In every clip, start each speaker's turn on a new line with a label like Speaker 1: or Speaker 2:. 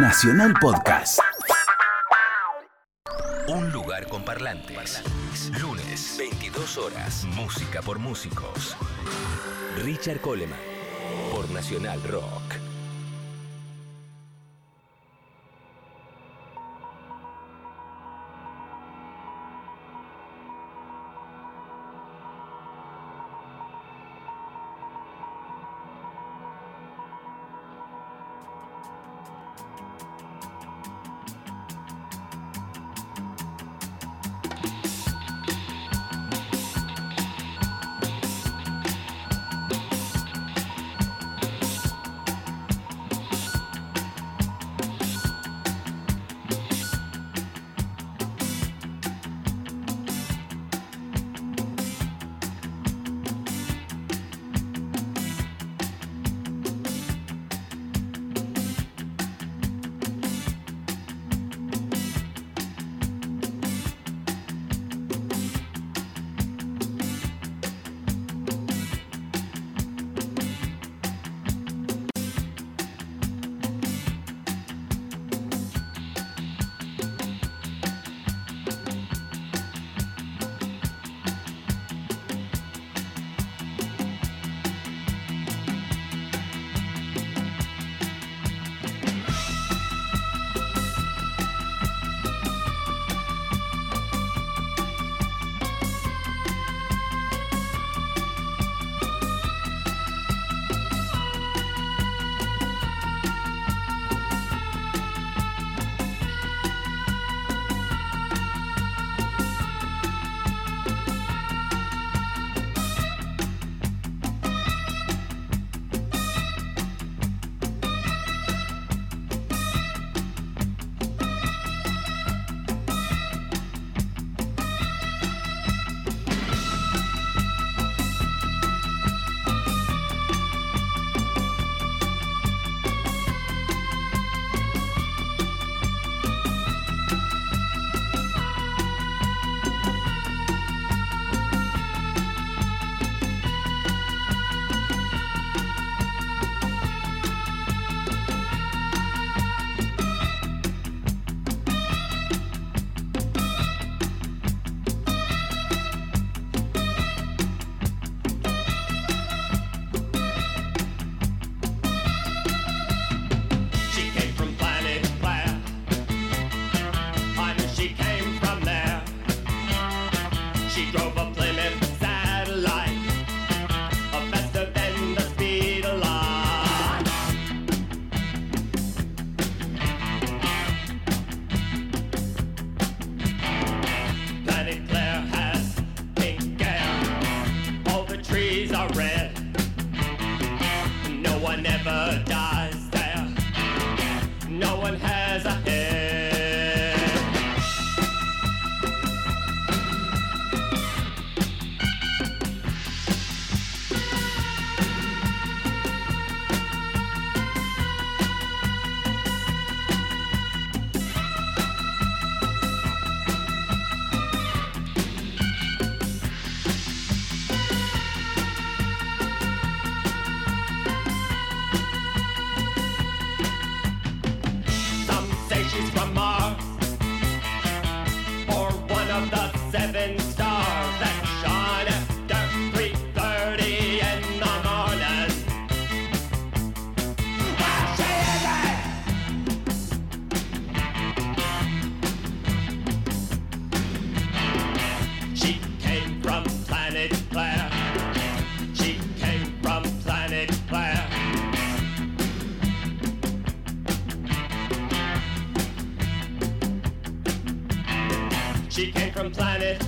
Speaker 1: Nacional Podcast.
Speaker 2: Un lugar con parlantes. Lunes, 22 horas. Música por músicos. Richard Coleman. Por Nacional Rock.
Speaker 3: Claire. She came from planet Claire. She came from planet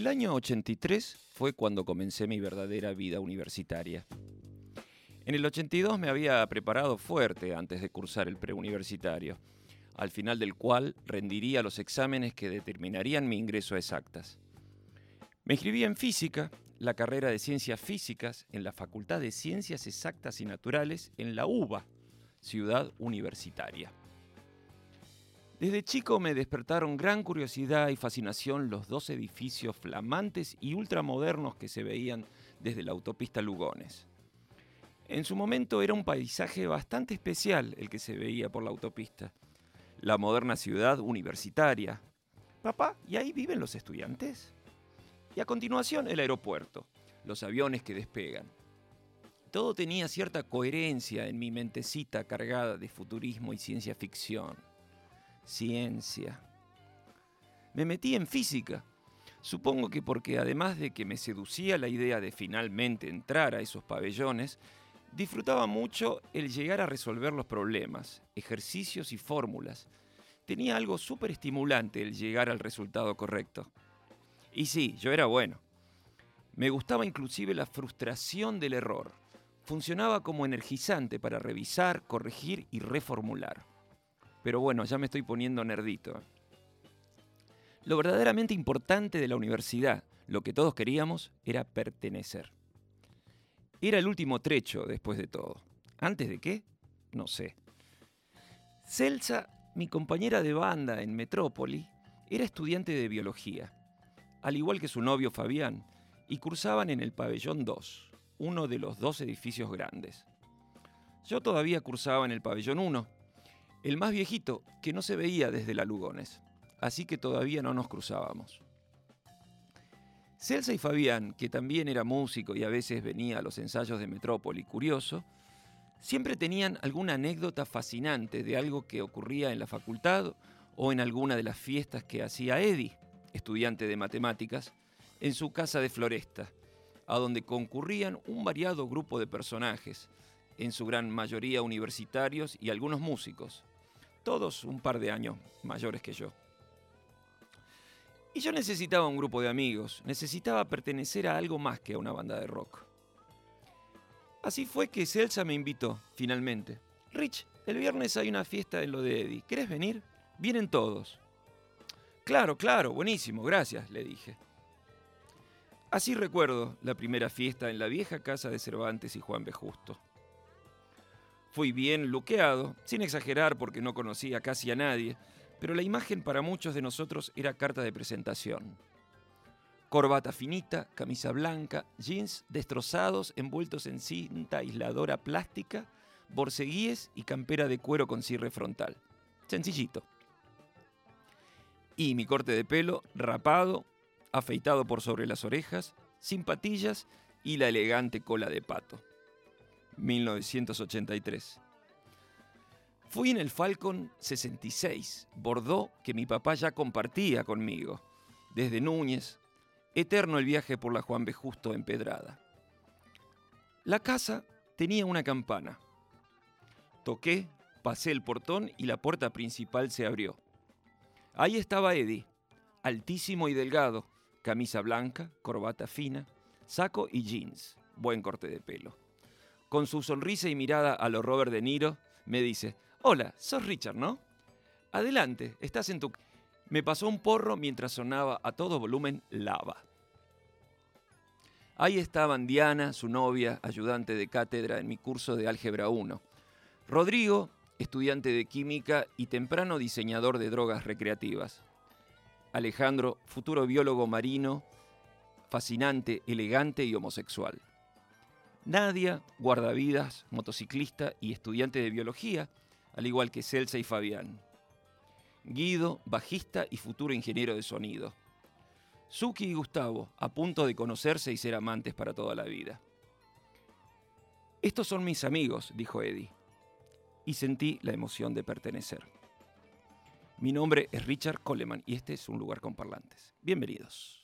Speaker 1: El año 83 fue cuando comencé mi verdadera vida universitaria. En el 82 me había preparado fuerte antes de cursar el preuniversitario, al final del cual rendiría los exámenes que determinarían mi ingreso a exactas. Me inscribí en física, la carrera de ciencias físicas, en la Facultad de Ciencias Exactas y Naturales en la UBA, ciudad universitaria. Desde chico me despertaron gran curiosidad y fascinación los dos edificios flamantes y ultramodernos que se veían desde la autopista Lugones. En su momento era un paisaje bastante especial el que se veía por la autopista. La moderna ciudad universitaria. Papá, ¿y ahí viven los estudiantes? Y a continuación el aeropuerto, los aviones que despegan. Todo tenía cierta coherencia en mi mentecita cargada de futurismo y ciencia ficción. Ciencia. Me metí en física. Supongo que porque además de que me seducía la idea de finalmente entrar a esos pabellones, disfrutaba mucho el llegar a resolver los problemas, ejercicios y fórmulas. Tenía algo súper estimulante el llegar al resultado correcto. Y sí, yo era bueno. Me gustaba inclusive la frustración del error. Funcionaba como energizante para revisar, corregir y reformular. Pero bueno, ya me estoy poniendo nerdito. Lo verdaderamente importante de la universidad, lo que todos queríamos, era pertenecer. Era el último trecho después de todo. ¿Antes de qué? No sé. Celsa, mi compañera de banda en Metrópoli, era estudiante de biología al igual que su novio Fabián, y cursaban en el pabellón 2, uno de los dos edificios grandes. Yo todavía cursaba en el pabellón 1, el más viejito, que no se veía desde la Lugones, así que todavía no nos cruzábamos. Celsa y Fabián, que también era músico y a veces venía a los ensayos de Metrópoli curioso, siempre tenían alguna anécdota fascinante de algo que ocurría en la facultad o en alguna de las fiestas que hacía Eddie estudiante de matemáticas, en su casa de Floresta, a donde concurrían un variado grupo de personajes, en su gran mayoría universitarios y algunos músicos, todos un par de años mayores que yo. Y yo necesitaba un grupo de amigos, necesitaba pertenecer a algo más que a una banda de rock. Así fue que Celsa me invitó, finalmente. Rich, el viernes hay una fiesta en lo de Eddie. ¿Querés venir? Vienen todos. Claro, claro, buenísimo, gracias, le dije. Así recuerdo la primera fiesta en la vieja casa de Cervantes y Juan B. Justo. Fui bien luqueado, sin exagerar porque no conocía casi a nadie, pero la imagen para muchos de nosotros era carta de presentación. Corbata finita, camisa blanca, jeans destrozados envueltos en cinta aisladora plástica, borceguíes y campera de cuero con cierre frontal. Sencillito y mi corte de pelo rapado, afeitado por sobre las orejas, sin patillas y la elegante cola de pato. 1983. Fui en el Falcon 66, Bordeaux, que mi papá ya compartía conmigo, desde Núñez, eterno el viaje por la Juan B. Justo empedrada. La casa tenía una campana. Toqué, pasé el portón y la puerta principal se abrió. Ahí estaba Eddie, altísimo y delgado, camisa blanca, corbata fina, saco y jeans, buen corte de pelo. Con su sonrisa y mirada a lo Robert De Niro, me dice, hola, sos Richard, ¿no? Adelante, estás en tu... Me pasó un porro mientras sonaba a todo volumen lava. Ahí estaban Diana, su novia, ayudante de cátedra en mi curso de Álgebra 1. Rodrigo, estudiante de química y temprano diseñador de drogas recreativas. Alejandro, futuro biólogo marino, fascinante, elegante y homosexual. Nadia, guardavidas, motociclista y estudiante de biología, al igual que Celsa y Fabián. Guido, bajista y futuro ingeniero de sonido. Suki y Gustavo, a punto de conocerse y ser amantes para toda la vida. Estos son mis amigos, dijo Eddie y sentí la emoción de pertenecer. Mi nombre es Richard Coleman y este es un lugar con parlantes. Bienvenidos.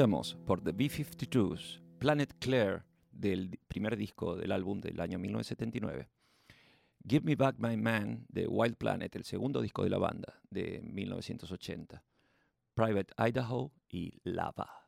Speaker 1: Escuchamos por The B-52s Planet Claire del primer disco del álbum del año 1979. Give Me Back My Man de Wild Planet, el segundo disco de la banda de 1980. Private Idaho y Lava.